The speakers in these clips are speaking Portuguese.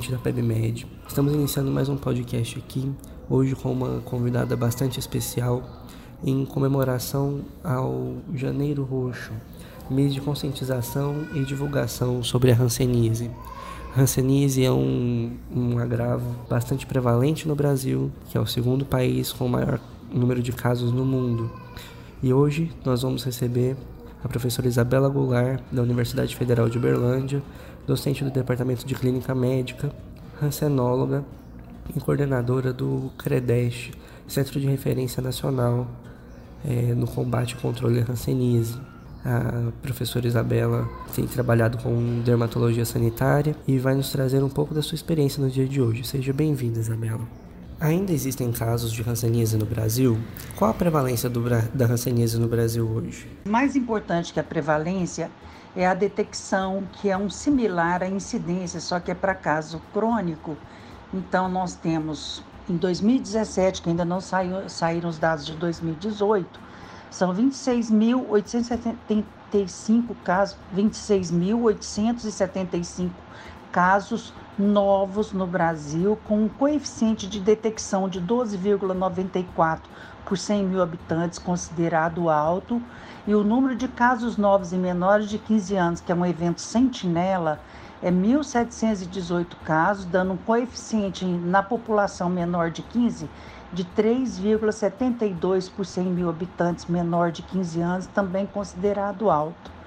ouvinte da PebMed. Estamos iniciando mais um podcast aqui, hoje com uma convidada bastante especial, em comemoração ao Janeiro Roxo, mês de conscientização e divulgação sobre a hanseníase. Hanseníase é um, um agravo bastante prevalente no Brasil, que é o segundo país com o maior número de casos no mundo. E hoje nós vamos receber a professora Isabela Goulart, da Universidade Federal de Uberlândia, docente do Departamento de Clínica Médica, rancenóloga e coordenadora do CREDEST, Centro de Referência Nacional é, no combate e controle da hanseníase. A professora Isabela tem trabalhado com dermatologia sanitária e vai nos trazer um pouco da sua experiência no dia de hoje. Seja bem-vinda, Isabela. Ainda existem casos de hanseníase no Brasil? Qual a prevalência do, da hanseníase no Brasil hoje? Mais importante que a prevalência é a detecção, que é um similar à incidência, só que é para caso crônico. Então, nós temos em 2017, que ainda não saiu, saíram os dados de 2018, são 26.875 casos, 26.875 casos novos no Brasil, com um coeficiente de detecção de 12,94 por 100 mil habitantes, considerado alto, e o número de casos novos em menores de 15 anos, que é um evento sentinela, é 1.718 casos, dando um coeficiente na população menor de 15 de 3,72 por 100 mil habitantes menor de 15 anos, também considerado alto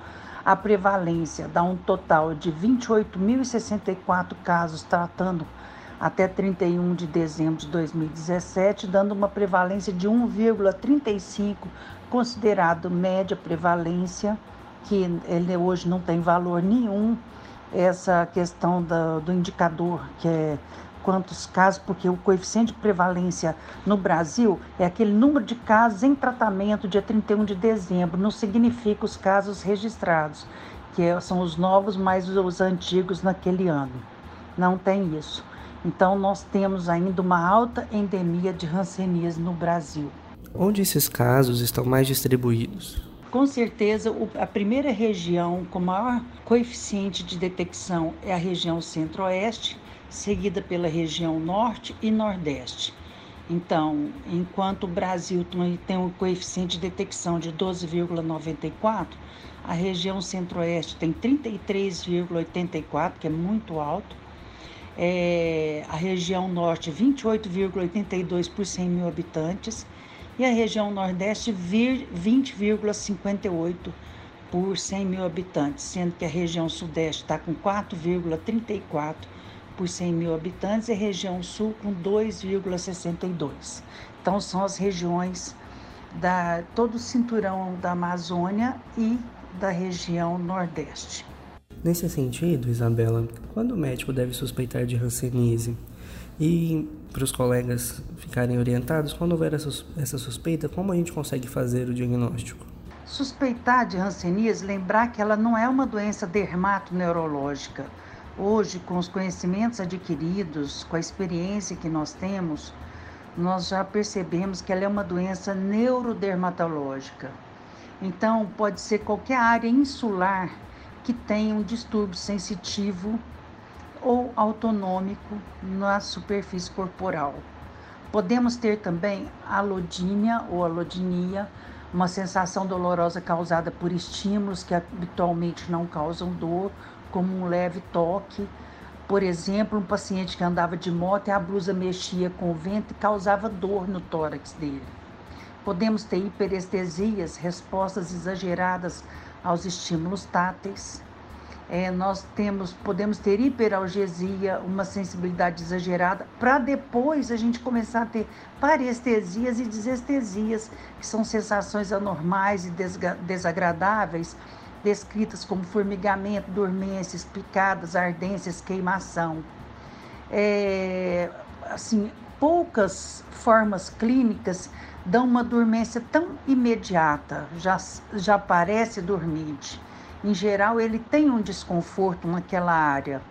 a prevalência dá um total de 28.064 casos tratando até 31 de dezembro de 2017, dando uma prevalência de 1,35, considerado média prevalência, que ele hoje não tem valor nenhum, essa questão do, do indicador que é quantos casos, porque o coeficiente de prevalência no Brasil é aquele número de casos em tratamento dia 31 de dezembro, não significa os casos registrados, que é, são os novos mais os antigos naquele ano. Não tem isso. Então nós temos ainda uma alta endemia de hanseníase no Brasil. Onde esses casos estão mais distribuídos? Com certeza, a primeira região com maior coeficiente de detecção é a região centro-oeste, seguida pela região norte e nordeste. Então, enquanto o Brasil tem um coeficiente de detecção de 12,94, a região centro-oeste tem 33,84, que é muito alto. É, a região norte, 28,82 por 100 mil habitantes. E a região nordeste, 20,58 por 100 mil habitantes, sendo que a região sudeste está com 4,34 por 100 mil habitantes e região sul com 2,62. Então são as regiões da todo o cinturão da Amazônia e da região Nordeste. Nesse sentido, Isabela, quando o médico deve suspeitar de hanseníase? E para os colegas ficarem orientados, quando houver essa suspeita, como a gente consegue fazer o diagnóstico? Suspeitar de hanseníase, lembrar que ela não é uma doença dermatoneurológica Hoje, com os conhecimentos adquiridos, com a experiência que nós temos, nós já percebemos que ela é uma doença neurodermatológica. Então, pode ser qualquer área insular que tenha um distúrbio sensitivo autonômico na superfície corporal. Podemos ter também alodínia ou alodinia, uma sensação dolorosa causada por estímulos que habitualmente não causam dor como um leve toque. Por exemplo, um paciente que andava de moto e a blusa mexia com o vento e causava dor no tórax dele. Podemos ter hiperestesias, respostas exageradas aos estímulos táteis. É, nós temos, podemos ter hiperalgesia, uma sensibilidade exagerada, para depois a gente começar a ter parestesias e desestesias, que são sensações anormais e desagradáveis descritas como formigamento, dormências, picadas, ardências, queimação. É, assim, poucas formas clínicas dão uma dormência tão imediata, já, já parece dormente. Em geral, ele tem um desconforto naquela área.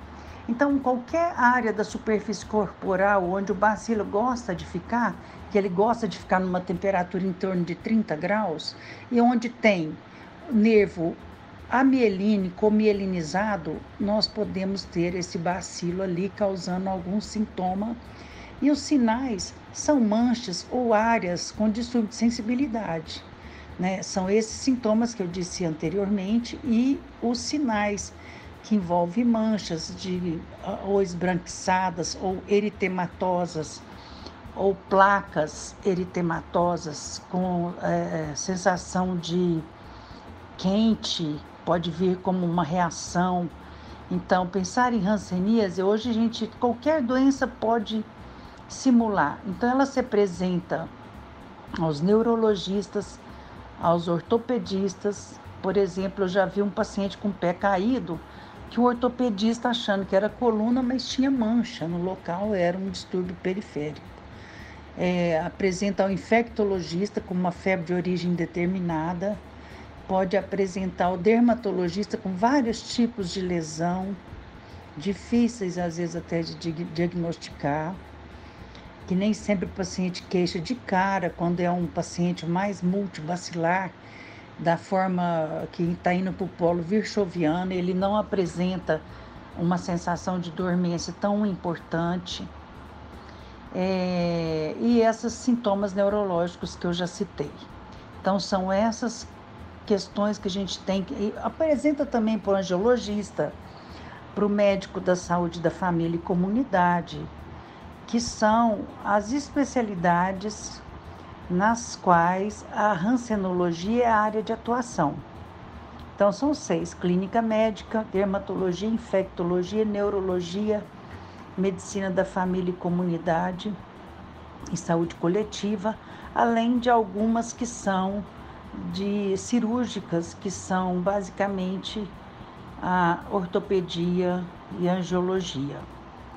Então, qualquer área da superfície corporal onde o bacilo gosta de ficar, que ele gosta de ficar numa temperatura em torno de 30 graus, e onde tem nervo amieline, comielinizado, nós podemos ter esse bacilo ali causando algum sintoma. E os sinais são manchas ou áreas com distúrbio de sensibilidade. Né? São esses sintomas que eu disse anteriormente e os sinais que envolvem manchas de ou esbranquiçadas ou eritematosas ou placas eritematosas com é, sensação de quente, pode vir como uma reação. Então, pensar em hanseníase, hoje a gente, qualquer doença pode simular. Então, ela se apresenta aos neurologistas, aos ortopedistas. Por exemplo, eu já vi um paciente com o pé caído que o ortopedista achando que era coluna, mas tinha mancha no local, era um distúrbio periférico. É, apresenta ao infectologista com uma febre de origem determinada, pode apresentar ao dermatologista com vários tipos de lesão, difíceis às vezes até de diagnosticar, que nem sempre o paciente queixa de cara, quando é um paciente mais multivacilar, da forma que está indo para o polo virchoviano, ele não apresenta uma sensação de dormência tão importante. É, e esses sintomas neurológicos que eu já citei. Então, são essas questões que a gente tem que. Apresenta também para o angiologista, para o médico da saúde da família e comunidade, que são as especialidades nas quais a rancenologia é a área de atuação. Então, são seis: clínica médica, dermatologia, infectologia, neurologia, medicina da família e comunidade e saúde coletiva, além de algumas que são de cirúrgicas, que são basicamente a ortopedia e angiologia.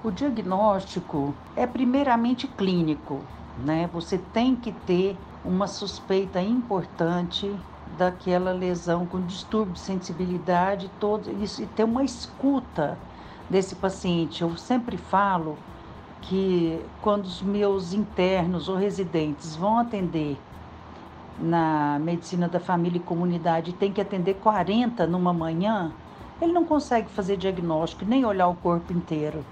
O diagnóstico é primeiramente clínico, né? Você tem que ter uma suspeita importante daquela lesão com distúrbio de sensibilidade, todo isso e ter uma escuta desse paciente. Eu sempre falo que quando os meus internos ou residentes vão atender na medicina da família e comunidade tem que atender 40 numa manhã, ele não consegue fazer diagnóstico nem olhar o corpo inteiro.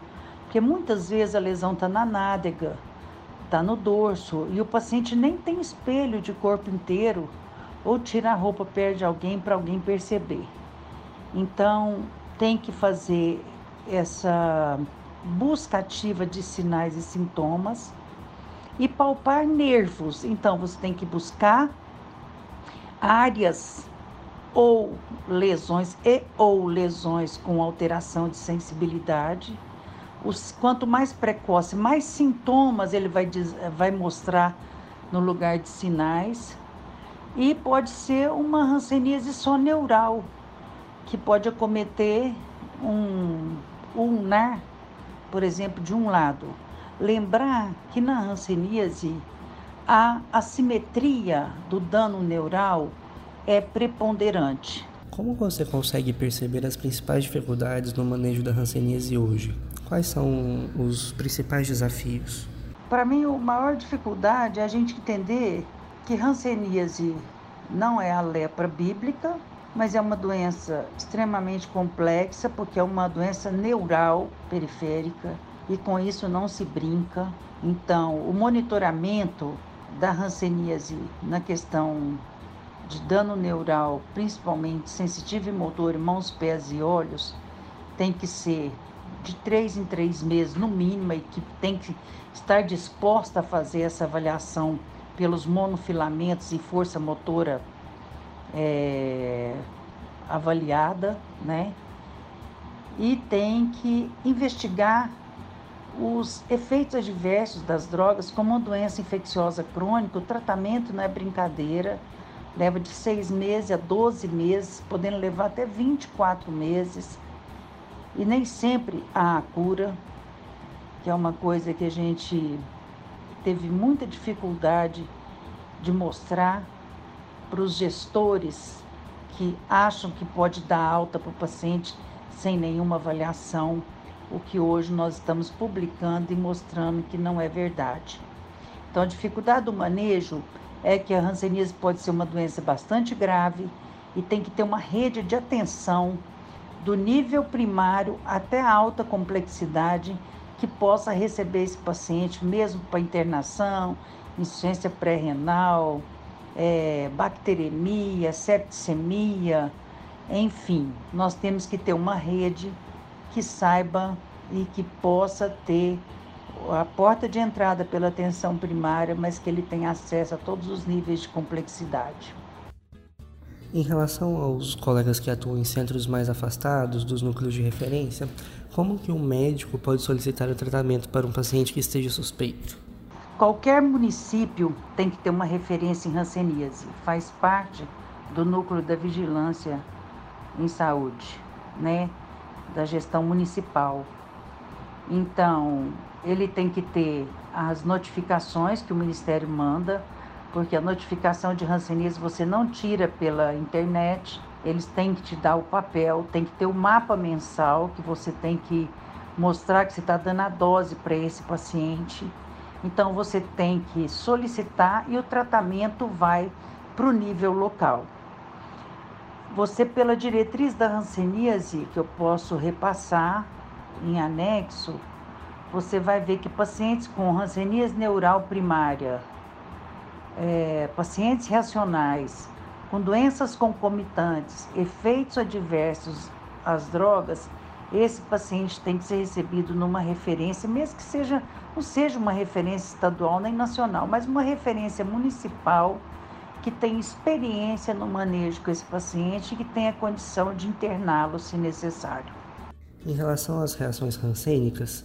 Porque muitas vezes a lesão está na nádega, está no dorso e o paciente nem tem espelho de corpo inteiro ou tira a roupa perto de alguém para alguém perceber. Então, tem que fazer essa busca ativa de sinais e sintomas e palpar nervos. Então, você tem que buscar áreas ou lesões e ou lesões com alteração de sensibilidade. Os, quanto mais precoce, mais sintomas ele vai, vai mostrar no lugar de sinais. E pode ser uma hanseníase só neural, que pode acometer um ulnar, por exemplo, de um lado. Lembrar que na hanseníase a assimetria do dano neural é preponderante. Como você consegue perceber as principais dificuldades no manejo da hanseníase hoje? Quais são os principais desafios? Para mim, a maior dificuldade é a gente entender que hanseníase não é a lepra bíblica, mas é uma doença extremamente complexa, porque é uma doença neural periférica e com isso não se brinca. Então, o monitoramento da hanseníase na questão de dano neural, principalmente sensitivo e motor, mãos, pés e olhos, tem que ser de três em três meses, no mínimo, a equipe tem que estar disposta a fazer essa avaliação pelos monofilamentos e força motora é, avaliada, né? E tem que investigar os efeitos adversos das drogas, como uma doença infecciosa crônica, o tratamento não é brincadeira, leva de seis meses a 12 meses, podendo levar até 24 meses. E nem sempre há a cura, que é uma coisa que a gente teve muita dificuldade de mostrar para os gestores que acham que pode dar alta para o paciente sem nenhuma avaliação o que hoje nós estamos publicando e mostrando que não é verdade. Então, a dificuldade do manejo é que a hanseníase pode ser uma doença bastante grave e tem que ter uma rede de atenção do nível primário até a alta complexidade que possa receber esse paciente, mesmo para internação, insuficiência pré-renal, é, bacteremia, septicemia, enfim, nós temos que ter uma rede que saiba e que possa ter a porta de entrada pela atenção primária, mas que ele tenha acesso a todos os níveis de complexidade. Em relação aos colegas que atuam em centros mais afastados dos núcleos de referência, como que um médico pode solicitar o tratamento para um paciente que esteja suspeito? Qualquer município tem que ter uma referência em hanseníase, faz parte do núcleo da vigilância em saúde, né, da gestão municipal. Então, ele tem que ter as notificações que o Ministério manda, porque a notificação de hanseníase você não tira pela internet, eles têm que te dar o papel, tem que ter o mapa mensal que você tem que mostrar que você está dando a dose para esse paciente então você tem que solicitar e o tratamento vai para o nível local. Você, pela diretriz da hanseníase, que eu posso repassar em anexo, você vai ver que pacientes com hanseníase neural primária, é, pacientes reacionais, com doenças concomitantes, efeitos adversos às drogas, esse paciente tem que ser recebido numa referência, mesmo que seja não seja uma referência estadual nem nacional, mas uma referência municipal que tem experiência no manejo com esse paciente e que tenha condição de interná-lo se necessário. Em relação às reações rancênicas,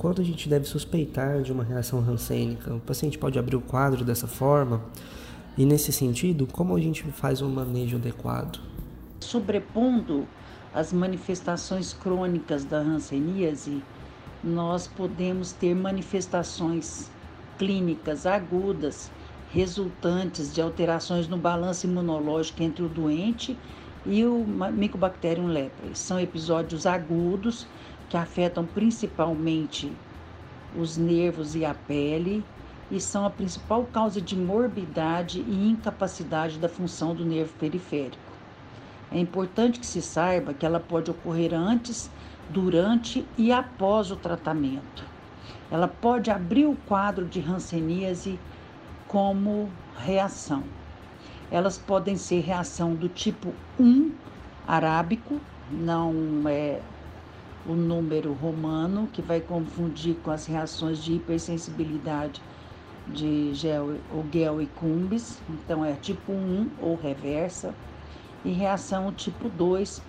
quando a gente deve suspeitar de uma reação rancênica? O paciente pode abrir o quadro dessa forma? E nesse sentido, como a gente faz um manejo adequado? Sobrepondo as manifestações crônicas da hanseníase, nós podemos ter manifestações clínicas agudas resultantes de alterações no balanço imunológico entre o doente e o Mycobacterium leprae. São episódios agudos que afetam principalmente os nervos e a pele e são a principal causa de morbidade e incapacidade da função do nervo periférico. É importante que se saiba que ela pode ocorrer antes durante e após o tratamento. Ela pode abrir o quadro de hanseníase como reação. Elas podem ser reação do tipo 1 arábico, não é o número romano, que vai confundir com as reações de hipersensibilidade de gel, gel e cumbis, então é tipo 1 ou reversa, e reação tipo 2,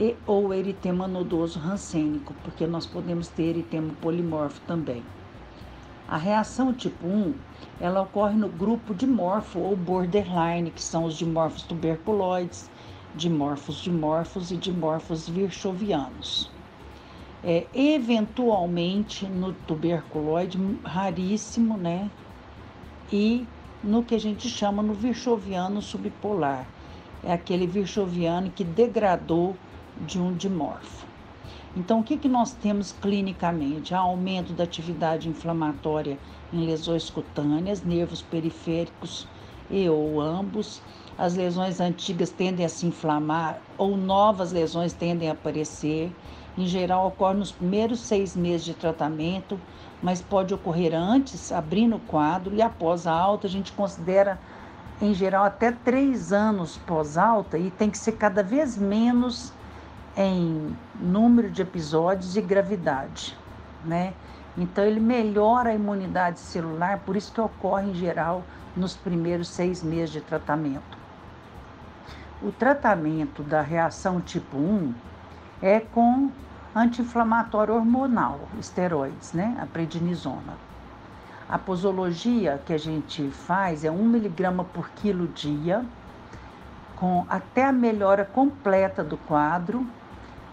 e ou eritema nodoso rancênico, porque nós podemos ter eritema polimorfo também. A reação tipo 1, ela ocorre no grupo de morfo ou borderline, que são os dimorfos tuberculoides, dimorfos dimorfos e dimorfos virchovianos. É, eventualmente no tuberculoide, raríssimo, né? E no que a gente chama no virchoviano subpolar. É aquele virchoviano que degradou de um dimorfo. Então, o que, que nós temos clinicamente? Há aumento da atividade inflamatória em lesões cutâneas, nervos periféricos e ou ambos. As lesões antigas tendem a se inflamar ou novas lesões tendem a aparecer. Em geral, ocorre nos primeiros seis meses de tratamento, mas pode ocorrer antes, abrindo o quadro, e após a alta, a gente considera, em geral, até três anos pós-alta, e tem que ser cada vez menos em número de episódios e gravidade, né? Então ele melhora a imunidade celular, por isso que ocorre em geral nos primeiros seis meses de tratamento. O tratamento da reação tipo 1 é com anti-inflamatório hormonal, esteroides, né? A prednisona. A posologia que a gente faz é 1 miligrama por quilo dia, com até a melhora completa do quadro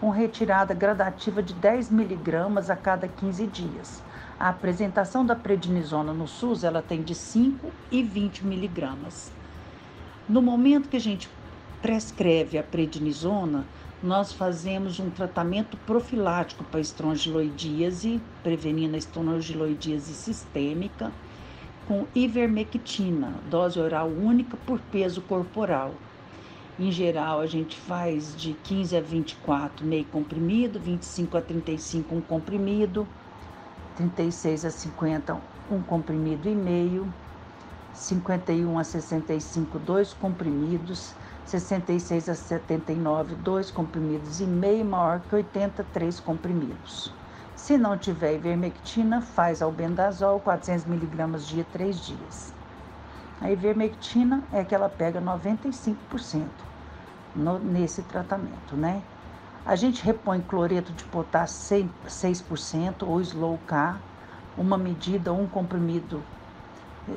com retirada gradativa de 10 miligramas a cada 15 dias. A apresentação da prednisona no SUS ela tem de 5 e 20 miligramas. No momento que a gente prescreve a prednisona, nós fazemos um tratamento profilático para estrongiloidíase, prevenindo a estrongiloidíase sistêmica, com ivermectina, dose oral única por peso corporal. Em geral, a gente faz de 15 a 24 meio comprimido, 25 a 35 um comprimido, 36 a 50 um comprimido e meio, 51 a 65 dois comprimidos, 66 a 79 dois comprimidos e meio, maior que 83 comprimidos. Se não tiver ivermectina, faz albendazol 400 miligramas dia, 3 dias. A ivermectina é que ela pega 95% no, nesse tratamento, né? A gente repõe cloreto de potássio 6% ou slow K, uma medida, um comprimido,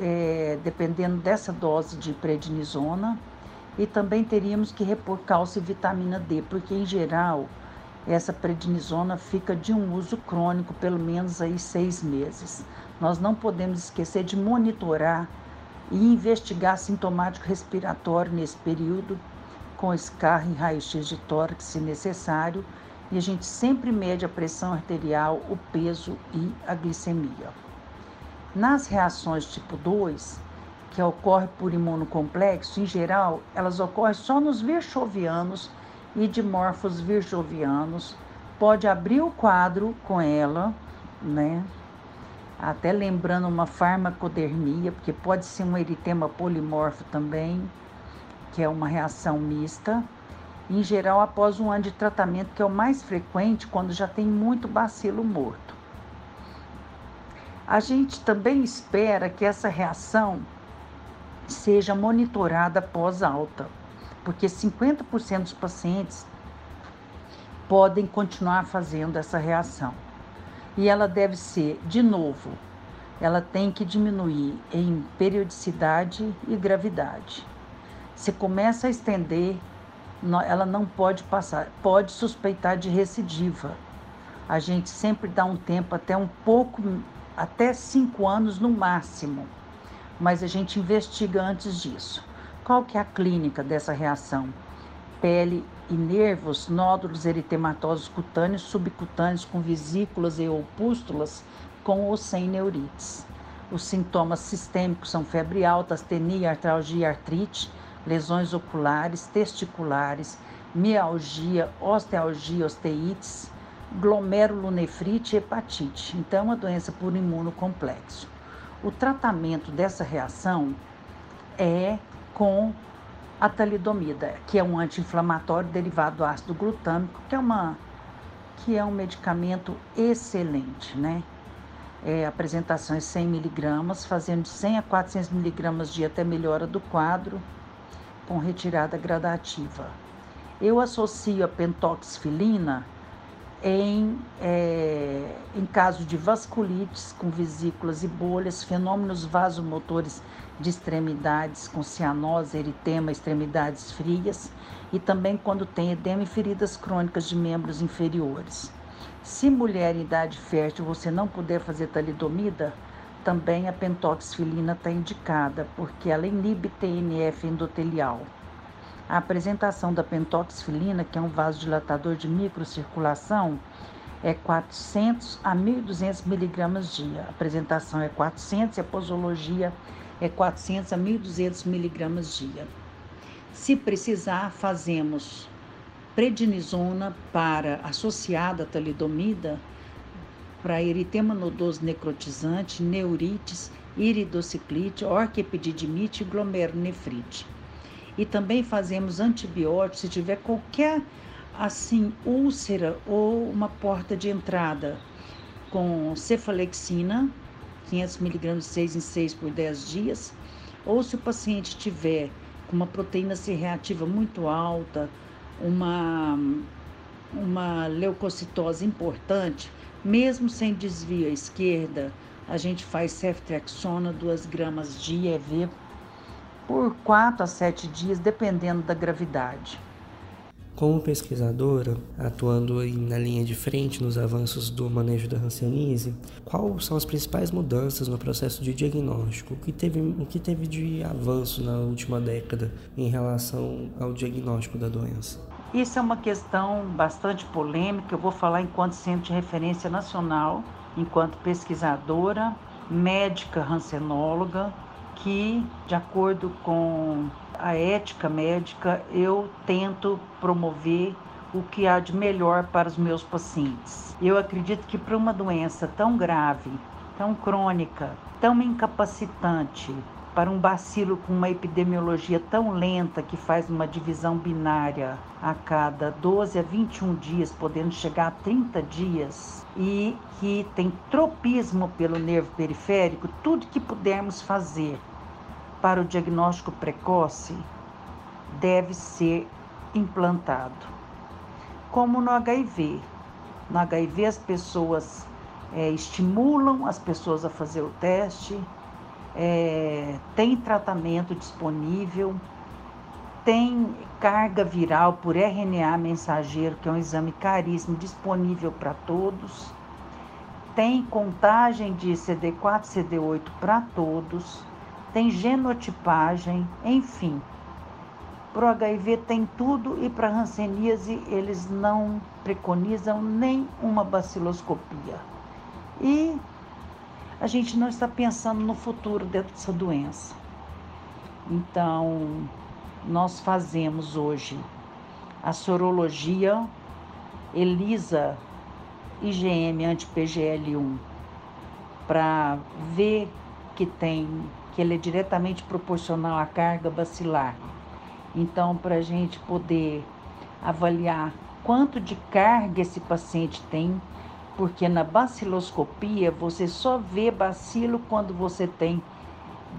é, dependendo dessa dose de prednisona. E também teríamos que repor cálcio e vitamina D, porque em geral essa prednisona fica de um uso crônico, pelo menos aí seis meses. Nós não podemos esquecer de monitorar e investigar sintomático respiratório nesse período, com SCAR e raio-x de tórax, se necessário, e a gente sempre mede a pressão arterial, o peso e a glicemia. Nas reações tipo 2, que ocorre por imunocomplexo, em geral, elas ocorrem só nos virchovianos e dimorfos virchovianos. Pode abrir o quadro com ela, né? Até lembrando uma farmacodermia, porque pode ser um eritema polimorfo também, que é uma reação mista. Em geral, após um ano de tratamento, que é o mais frequente quando já tem muito bacilo morto. A gente também espera que essa reação seja monitorada após alta porque 50% dos pacientes podem continuar fazendo essa reação. E ela deve ser, de novo, ela tem que diminuir em periodicidade e gravidade. Se começa a estender, ela não pode passar, pode suspeitar de recidiva. A gente sempre dá um tempo até um pouco, até cinco anos no máximo, mas a gente investiga antes disso. Qual que é a clínica dessa reação? Pele e nervos, nódulos eritematosos cutâneos, subcutâneos com vesículas e opústulas com ou sem neurites. Os sintomas sistêmicos são febre alta, astenia, artralgia, artrite, lesões oculares, testiculares, mialgia, ostealgia, osteites, glomerulonefrite e hepatite. Então, é uma doença por imunocomplexo. O tratamento dessa reação é com a talidomida, que é um anti-inflamatório derivado do ácido glutâmico, que é, uma, que é um medicamento excelente, né? É, apresentações 100 miligramas, fazendo de 100 a 400 miligramas dia até melhora do quadro, com retirada gradativa. Eu associo a pentoxifilina em, é, em caso de vasculites com vesículas e bolhas, fenômenos vasomotores de extremidades com cianose, eritema, extremidades frias e também quando tem edema e feridas crônicas de membros inferiores. Se mulher em idade fértil você não puder fazer talidomida, também a pentoxifilina está indicada, porque ela inibe TNF endotelial. A apresentação da pentoxifilina, que é um vasodilatador de microcirculação, é 400 a 1.200 miligramas dia. A apresentação é 400 e a posologia é 400 a 1.200 miligramas dia. Se precisar, fazemos prednisona para associada à talidomida para eritema nodoso necrotizante, neurites, iridociclite, orquiepididimite e glomerulonefrite e também fazemos antibióticos se tiver qualquer assim úlcera ou uma porta de entrada com cefalexina, 500 miligramas de 6 em 6 por 10 dias, ou se o paciente tiver com uma proteína C reativa muito alta, uma, uma leucocitose importante, mesmo sem desvio à esquerda, a gente faz ceftriaxona 2 gramas dia EV por 4 a 7 dias, dependendo da gravidade. Como pesquisadora, atuando na linha de frente nos avanços do manejo da hanseníase, quais são as principais mudanças no processo de diagnóstico? O que teve, o que teve de avanço na última década em relação ao diagnóstico da doença? Isso é uma questão bastante polêmica. Eu vou falar enquanto centro de referência nacional, enquanto pesquisadora, médica hansenóloga, que, de acordo com a ética médica, eu tento promover o que há de melhor para os meus pacientes. Eu acredito que para uma doença tão grave, tão crônica, tão incapacitante, para um bacilo com uma epidemiologia tão lenta que faz uma divisão binária a cada 12 a 21 dias, podendo chegar a 30 dias, e que tem tropismo pelo nervo periférico, tudo que pudermos fazer para o diagnóstico precoce deve ser implantado. Como no HIV. No HIV, as pessoas é, estimulam as pessoas a fazer o teste, é, tem tratamento disponível, tem carga viral por RNA mensageiro, que é um exame caríssimo, disponível para todos, tem contagem de CD4, CD8 para todos, tem genotipagem, enfim. Para o HIV tem tudo e para a hanseníase eles não preconizam nem uma baciloscopia. E a gente não está pensando no futuro dessa doença. Então, nós fazemos hoje a sorologia ELISA IgM anti-PGL1 para ver que tem que ele é diretamente proporcional à carga bacilar. Então, para a gente poder avaliar quanto de carga esse paciente tem, porque na baciloscopia você só vê bacilo quando você tem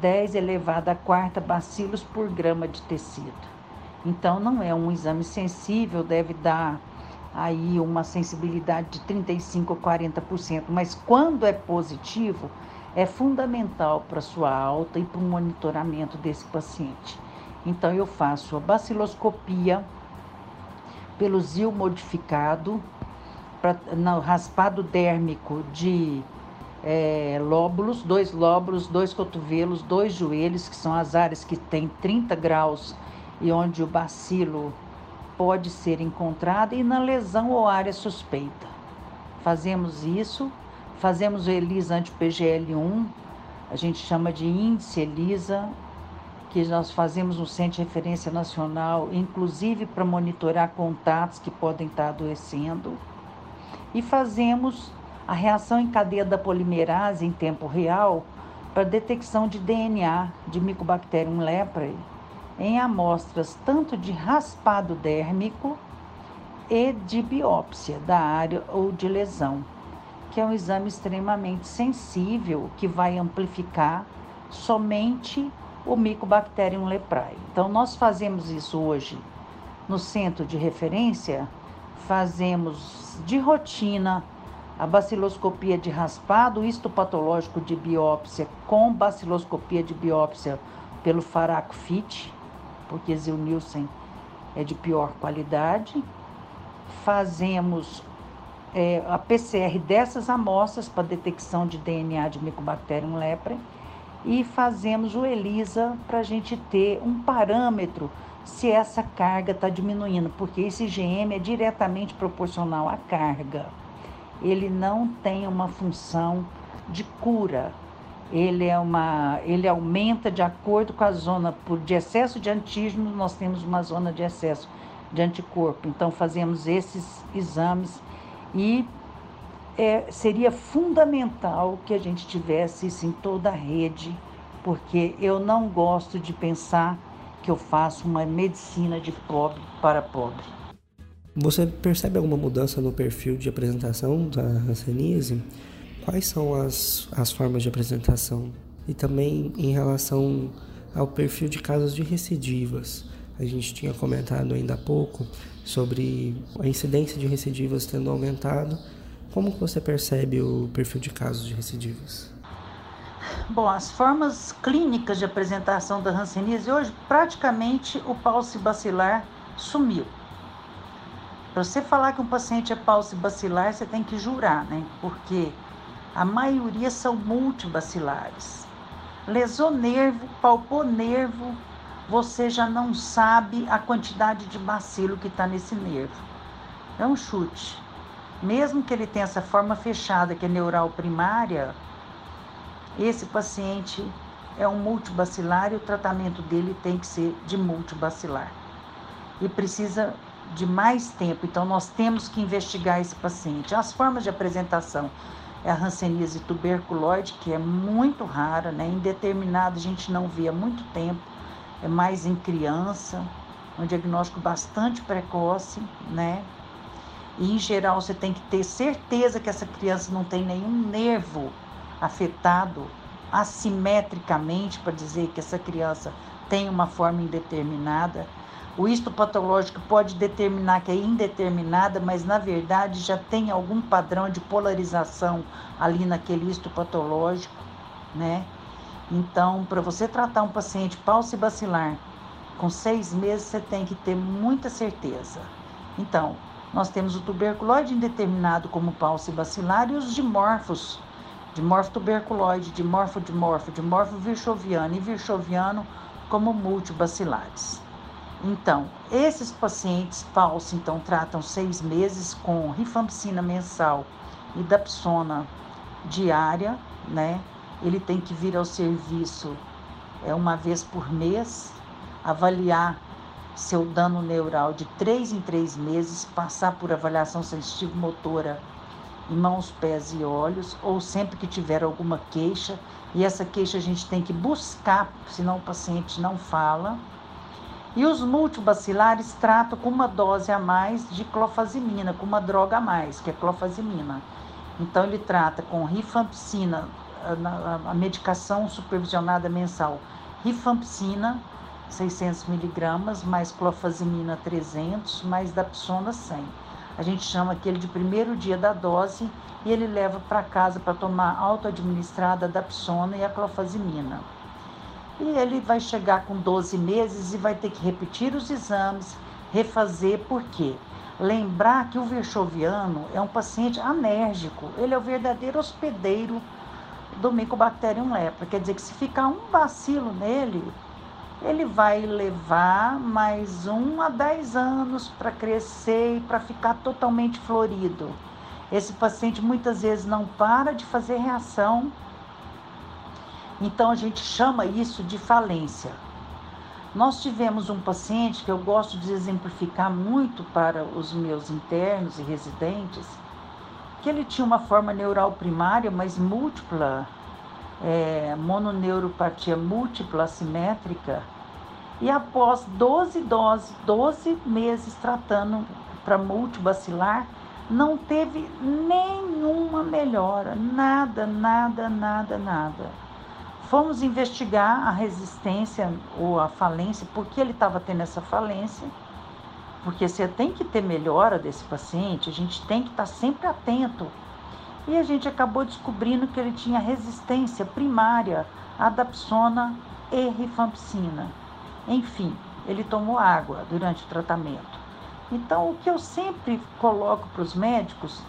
10 elevado a quarta bacilos por grama de tecido. Então não é um exame sensível, deve dar aí uma sensibilidade de 35 a 40%, mas quando é positivo, é fundamental para sua alta e para o monitoramento desse paciente. Então eu faço a baciloscopia pelo ZIL modificado pra, no raspado dérmico de é, lóbulos, dois lóbulos, dois cotovelos, dois joelhos, que são as áreas que têm 30 graus e onde o bacilo pode ser encontrado, e na lesão ou área suspeita. Fazemos isso, fazemos o ELISA anti-PGL1, a gente chama de índice ELISA, que nós fazemos no Centro de Referência Nacional, inclusive para monitorar contatos que podem estar adoecendo e fazemos a reação em cadeia da polimerase em tempo real para detecção de DNA de Mycobacterium leprae em amostras tanto de raspado dérmico e de biópsia da área ou de lesão, que é um exame extremamente sensível que vai amplificar somente o Mycobacterium leprae. Então nós fazemos isso hoje no centro de referência, fazemos de rotina a baciloscopia de raspado histopatológico de biópsia com baciloscopia de biópsia pelo Faraco Fit, porque Zilnilsen é de pior qualidade. Fazemos é, a PCR dessas amostras para detecção de DNA de Mycobacterium leprae e fazemos o ELISA para a gente ter um parâmetro se essa carga está diminuindo, porque esse IgM é diretamente proporcional à carga. Ele não tem uma função de cura. Ele, é uma, ele aumenta de acordo com a zona, por de excesso de antígeno, nós temos uma zona de excesso de anticorpo. Então, fazemos esses exames e é, seria fundamental que a gente tivesse isso em toda a rede, porque eu não gosto de pensar que eu faço uma medicina de pobre para pobre. Você percebe alguma mudança no perfil de apresentação da hanseníase? Quais são as, as formas de apresentação? E também em relação ao perfil de casos de recidivas. A gente tinha comentado ainda há pouco sobre a incidência de recidivas tendo aumentado. Como você percebe o perfil de casos de recidivas? Bom, as formas clínicas de apresentação da hanseníase hoje, praticamente o bacilar sumiu. Para você falar que um paciente é bacilar, você tem que jurar, né? Porque a maioria são multibacilares. Lesou nervo, palpou nervo, você já não sabe a quantidade de bacilo que está nesse nervo. É um chute. Mesmo que ele tenha essa forma fechada, que é neural primária, esse paciente é um multibacilar e o tratamento dele tem que ser de multibacilar. E precisa de mais tempo, então nós temos que investigar esse paciente. As formas de apresentação é a hanseníase tuberculoide, que é muito rara, né? Indeterminada a gente não há muito tempo, é mais em criança, um diagnóstico bastante precoce, né? E em geral você tem que ter certeza que essa criança não tem nenhum nervo afetado assimetricamente para dizer que essa criança tem uma forma indeterminada. O histopatológico pode determinar que é indeterminada, mas na verdade já tem algum padrão de polarização ali naquele histopatológico, né? Então, para você tratar um paciente paucibacilar com seis meses, você tem que ter muita certeza. Então, nós temos o tuberculose indeterminado como paucibacilar e os dimorfos de morfotuberculoide, de morfodimorfo, de morfovirchoviano e virchoviano como multibacilares. Então, esses pacientes falsos, então, tratam seis meses com rifampicina mensal e dapsona diária, né? Ele tem que vir ao serviço é, uma vez por mês, avaliar seu dano neural de três em três meses, passar por avaliação sensitiva motora em mãos, pés e olhos, ou sempre que tiver alguma queixa, e essa queixa a gente tem que buscar, senão o paciente não fala. E os multibacilares tratam com uma dose a mais de clofazimina, com uma droga a mais, que é clofazimina. Então ele trata com rifampicina, a, medicação supervisionada mensal, rifampicina 600 miligramas, mais clofazimina 300, mais dapsona 100 a gente chama aquele de primeiro dia da dose e ele leva para casa para tomar auto-administrada da psona e a clofazimina. E ele vai chegar com 12 meses e vai ter que repetir os exames, refazer, por quê? Lembrar que o verchoviano é um paciente anérgico, ele é o verdadeiro hospedeiro do Mycobacterium lepra. Quer dizer que se ficar um bacilo nele, ele vai levar mais um a dez anos para crescer e para ficar totalmente florido. Esse paciente muitas vezes não para de fazer reação, então a gente chama isso de falência. Nós tivemos um paciente que eu gosto de exemplificar muito para os meus internos e residentes, que ele tinha uma forma neural primária, mas múltipla é, mononeuropatia múltipla assimétrica e após 12 doses, 12 meses tratando para multibacilar, não teve nenhuma melhora, nada, nada, nada, nada. Fomos investigar a resistência ou a falência, por que ele estava tendo essa falência, porque você tem que ter melhora desse paciente, a gente tem que estar tá sempre atento e a gente acabou descobrindo que ele tinha resistência primária à dapsona e rifampicina. Enfim, ele tomou água durante o tratamento. Então, o que eu sempre coloco para os médicos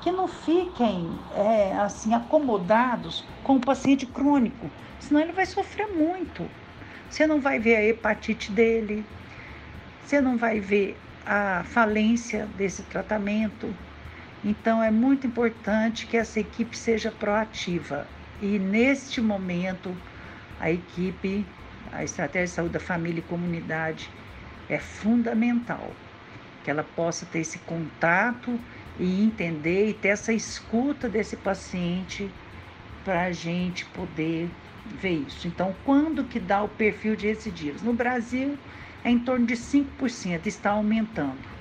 que não fiquem é, assim acomodados com o paciente crônico, senão ele vai sofrer muito. Você não vai ver a hepatite dele, você não vai ver a falência desse tratamento, então é muito importante que essa equipe seja proativa. E neste momento, a equipe, a estratégia de saúde da família e comunidade é fundamental. Que ela possa ter esse contato e entender e ter essa escuta desse paciente para a gente poder ver isso. Então, quando que dá o perfil de recidivas? No Brasil, é em torno de 5%, está aumentando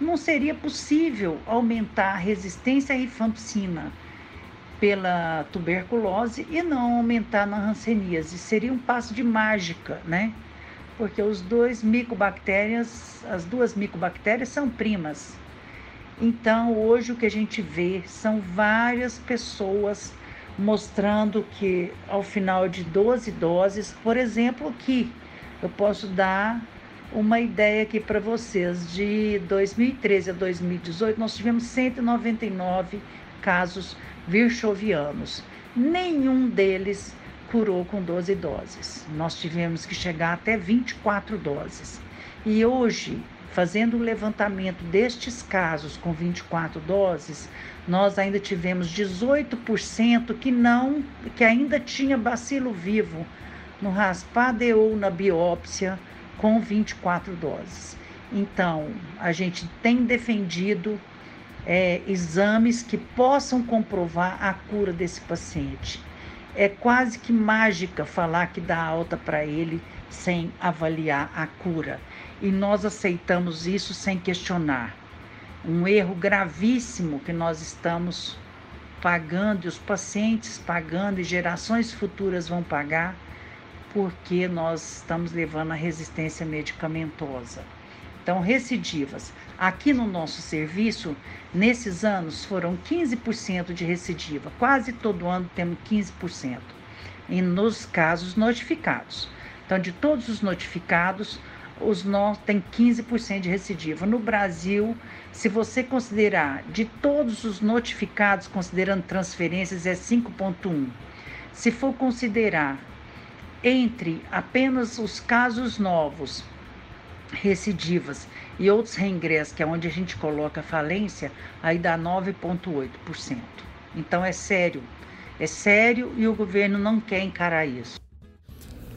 não seria possível aumentar a resistência à rifampicina pela tuberculose e não aumentar na hanseníase. Seria um passo de mágica, né? Porque os dois micobactérias, as duas micobactérias são primas. Então, hoje o que a gente vê são várias pessoas mostrando que ao final de 12 doses, por exemplo, aqui eu posso dar uma ideia aqui para vocês. De 2013 a 2018, nós tivemos 199 casos virchovianos. Nenhum deles curou com 12 doses. Nós tivemos que chegar até 24 doses. E hoje, fazendo o levantamento destes casos com 24 doses, nós ainda tivemos 18% que não, que ainda tinha bacilo vivo no raspado ou na biópsia com 24 doses. Então, a gente tem defendido é, exames que possam comprovar a cura desse paciente. É quase que mágica falar que dá alta para ele sem avaliar a cura. E nós aceitamos isso sem questionar. Um erro gravíssimo que nós estamos pagando, e os pacientes pagando, e gerações futuras vão pagar, porque nós estamos levando a resistência medicamentosa. Então, recidivas. Aqui no nosso serviço, nesses anos, foram 15% de recidiva. Quase todo ano temos 15%. E nos casos notificados. Então, de todos os notificados, os nós tem 15% de recidiva. No Brasil, se você considerar de todos os notificados, considerando transferências, é 5,1. Se for considerar entre apenas os casos novos, recidivas e outros reingressos, que é onde a gente coloca falência, aí dá 9,8%. Então é sério, é sério e o governo não quer encarar isso.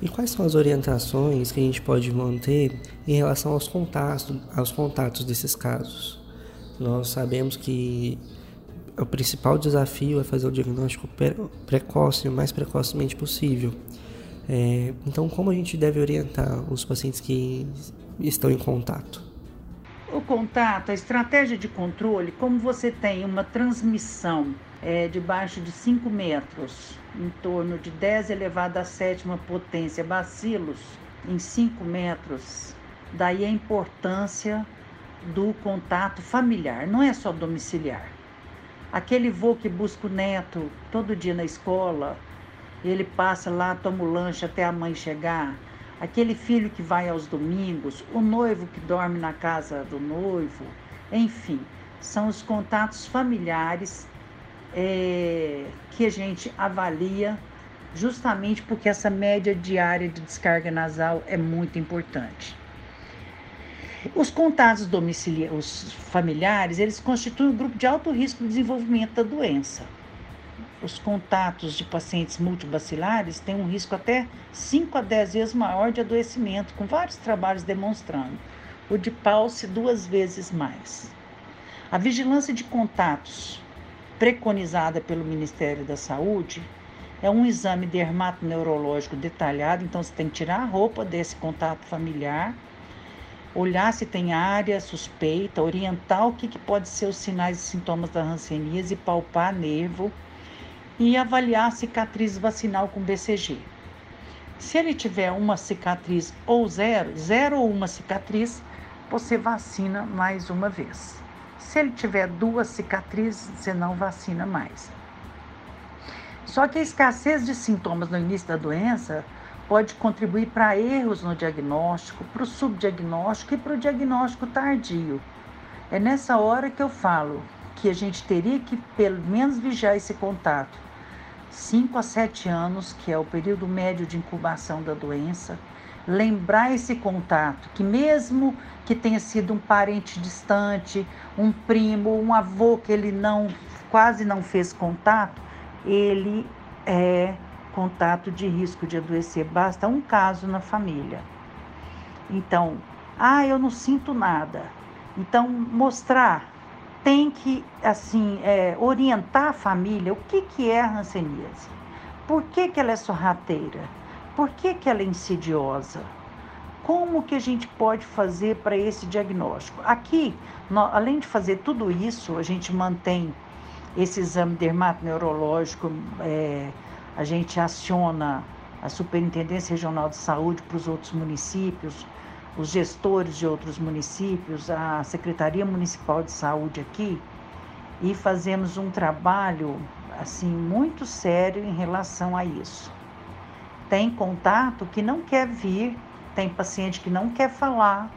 E quais são as orientações que a gente pode manter em relação aos contatos, aos contatos desses casos? Nós sabemos que o principal desafio é fazer o diagnóstico precoce, o mais precocemente possível. É, então, como a gente deve orientar os pacientes que estão em contato? O contato, a estratégia de controle, como você tem uma transmissão é, debaixo de 5 metros, em torno de 10 elevado à sétima potência bacilos, em 5 metros, daí a importância do contato familiar, não é só domiciliar. Aquele vô que busca o neto todo dia na escola, ele passa lá, toma o lanche até a mãe chegar. Aquele filho que vai aos domingos, o noivo que dorme na casa do noivo, enfim, são os contatos familiares é, que a gente avalia justamente porque essa média diária de descarga nasal é muito importante. Os contatos domiciliares, familiares, eles constituem um grupo de alto risco de desenvolvimento da doença. Os contatos de pacientes multibacilares têm um risco até 5 a 10 vezes maior de adoecimento, com vários trabalhos demonstrando. O de Pulse duas vezes mais. A vigilância de contatos preconizada pelo Ministério da Saúde é um exame dermatoneurológico detalhado, então você tem que tirar a roupa desse contato familiar, olhar se tem área suspeita, orientar o que, que pode ser os sinais e sintomas da hanseníase e palpar nervo e avaliar a cicatriz vacinal com BCG. Se ele tiver uma cicatriz ou zero, zero ou uma cicatriz, você vacina mais uma vez. Se ele tiver duas cicatrizes, você não vacina mais. Só que a escassez de sintomas no início da doença pode contribuir para erros no diagnóstico, para o subdiagnóstico e para o diagnóstico tardio. É nessa hora que eu falo que a gente teria que pelo menos vigiar esse contato. 5 a 7 anos, que é o período médio de incubação da doença, lembrar esse contato, que mesmo que tenha sido um parente distante, um primo, um avô que ele não quase não fez contato, ele é contato de risco de adoecer. Basta um caso na família. Então, ah, eu não sinto nada. Então, mostrar tem que assim é, orientar a família o que, que é a hanseníase, por que, que ela é sorrateira, por que, que ela é insidiosa, como que a gente pode fazer para esse diagnóstico. Aqui, nós, além de fazer tudo isso, a gente mantém esse exame dermatoneurológico, é, a gente aciona a Superintendência Regional de Saúde para os outros municípios, os gestores de outros municípios, a Secretaria Municipal de Saúde aqui, e fazemos um trabalho assim muito sério em relação a isso. Tem contato que não quer vir, tem paciente que não quer falar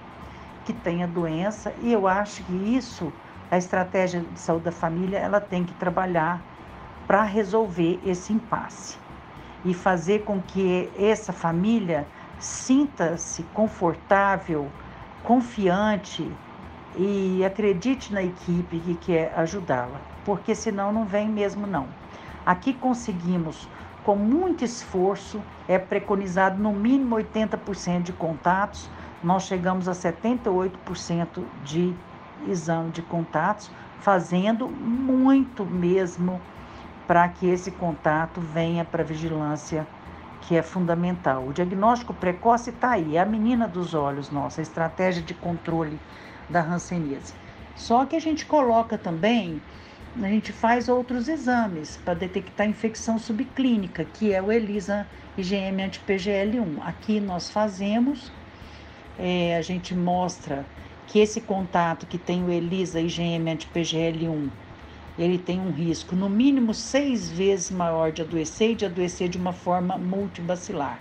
que tem a doença, e eu acho que isso, a estratégia de saúde da família, ela tem que trabalhar para resolver esse impasse e fazer com que essa família sinta-se confortável, confiante e acredite na equipe que quer ajudá-la, porque senão não vem mesmo não. Aqui conseguimos com muito esforço, é preconizado no mínimo 80% de contatos, nós chegamos a 78% de exame de contatos, fazendo muito mesmo para que esse contato venha para a vigilância, que é fundamental. O diagnóstico precoce está aí, é a menina dos olhos nossa, a estratégia de controle da hanseníase. Só que a gente coloca também, a gente faz outros exames para detectar infecção subclínica, que é o ELISA IgM anti-PGL1. Aqui nós fazemos, é, a gente mostra que esse contato que tem o ELISA IgM anti-PGL1 ele tem um risco no mínimo seis vezes maior de adoecer e de adoecer de uma forma multibacilar.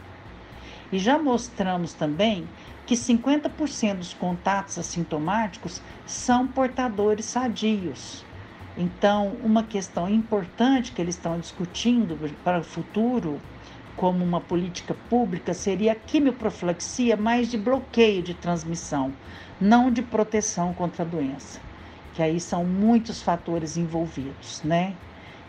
E já mostramos também que 50% dos contatos assintomáticos são portadores sadios. Então, uma questão importante que eles estão discutindo para o futuro, como uma política pública, seria a quimioprofilaxia mais de bloqueio de transmissão, não de proteção contra a doença que aí são muitos fatores envolvidos, né?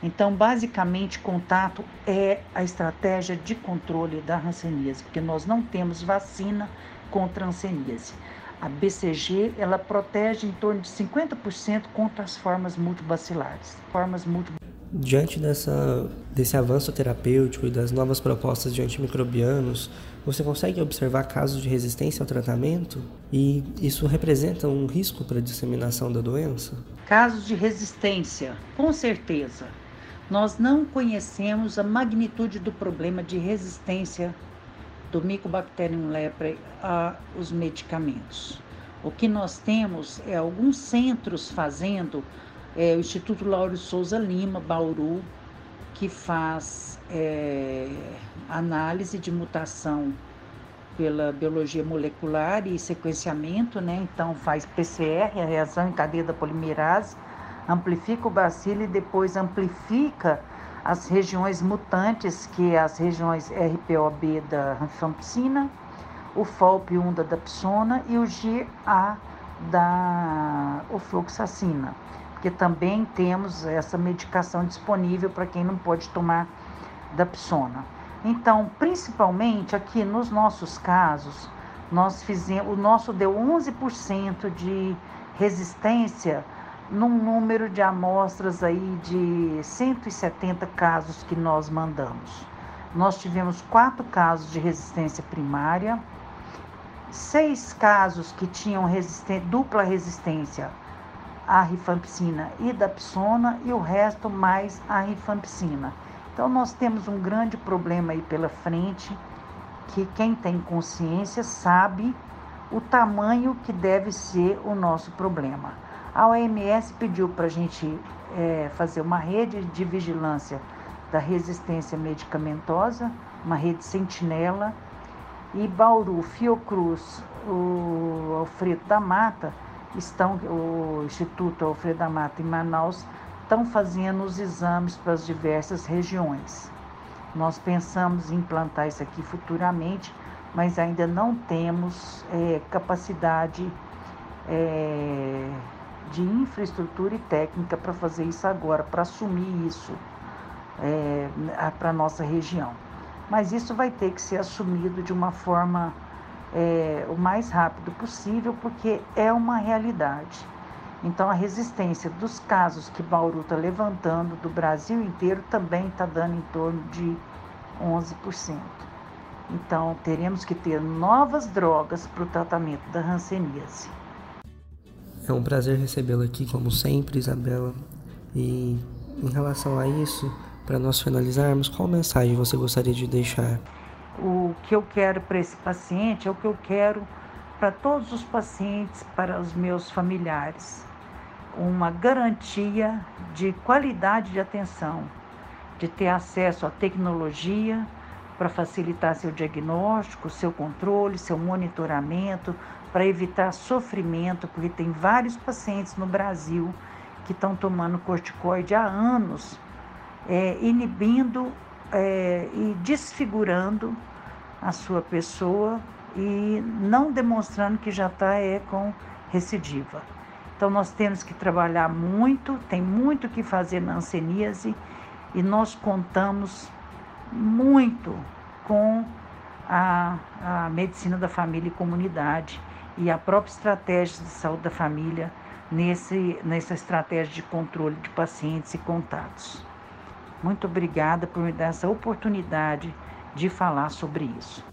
Então, basicamente, contato é a estratégia de controle da hanseníase, porque nós não temos vacina contra a hanseníase. A BCG, ela protege em torno de 50% contra as formas multibacilares. Formas multi... Diante dessa, desse avanço terapêutico e das novas propostas de antimicrobianos, você consegue observar casos de resistência ao tratamento e isso representa um risco para a disseminação da doença? Casos de resistência, com certeza. Nós não conhecemos a magnitude do problema de resistência do Mycobacterium leprae aos medicamentos. O que nós temos é alguns centros fazendo, é, o Instituto Lauro Souza Lima, Bauru, que faz é, análise de mutação pela biologia molecular e sequenciamento, né? Então faz PCR, a reação em cadeia da polimerase, amplifica o bacilo e depois amplifica as regiões mutantes, que é as regiões RPOB da rifampicina, o FOLP1 da dapsona e o GA da ofloxacina porque também temos essa medicação disponível para quem não pode tomar dapsona. Então, principalmente aqui nos nossos casos, nós fizemos, o nosso deu 11% de resistência num número de amostras aí de 170 casos que nós mandamos. Nós tivemos quatro casos de resistência primária, seis casos que tinham dupla resistência a rifampicina e dapsona e o resto mais a rifampicina. Então nós temos um grande problema aí pela frente, que quem tem consciência sabe o tamanho que deve ser o nosso problema. A OMS pediu para a gente é, fazer uma rede de vigilância da resistência medicamentosa, uma rede sentinela, e Bauru, Fiocruz, o Alfredo da Mata estão, o Instituto Alfredo da Mata em Manaus, estão fazendo os exames para as diversas regiões. Nós pensamos em implantar isso aqui futuramente, mas ainda não temos é, capacidade é, de infraestrutura e técnica para fazer isso agora, para assumir isso é, para a nossa região. Mas isso vai ter que ser assumido de uma forma é, o mais rápido possível, porque é uma realidade. Então, a resistência dos casos que Bauru está levantando do Brasil inteiro também está dando em torno de 11%. Então, teremos que ter novas drogas para o tratamento da hanseníase. É um prazer recebê-la aqui, como sempre, Isabela. E em relação a isso, para nós finalizarmos, qual mensagem você gostaria de deixar? O que eu quero para esse paciente é o que eu quero para todos os pacientes, para os meus familiares. Uma garantia de qualidade de atenção, de ter acesso à tecnologia para facilitar seu diagnóstico, seu controle, seu monitoramento, para evitar sofrimento, porque tem vários pacientes no Brasil que estão tomando corticoide há anos, é, inibindo é, e desfigurando a sua pessoa e não demonstrando que já está é, com recidiva. Então nós temos que trabalhar muito, tem muito que fazer na anseníase e nós contamos muito com a, a medicina da família e comunidade e a própria estratégia de saúde da família nesse, nessa estratégia de controle de pacientes e contatos. Muito obrigada por me dar essa oportunidade de falar sobre isso.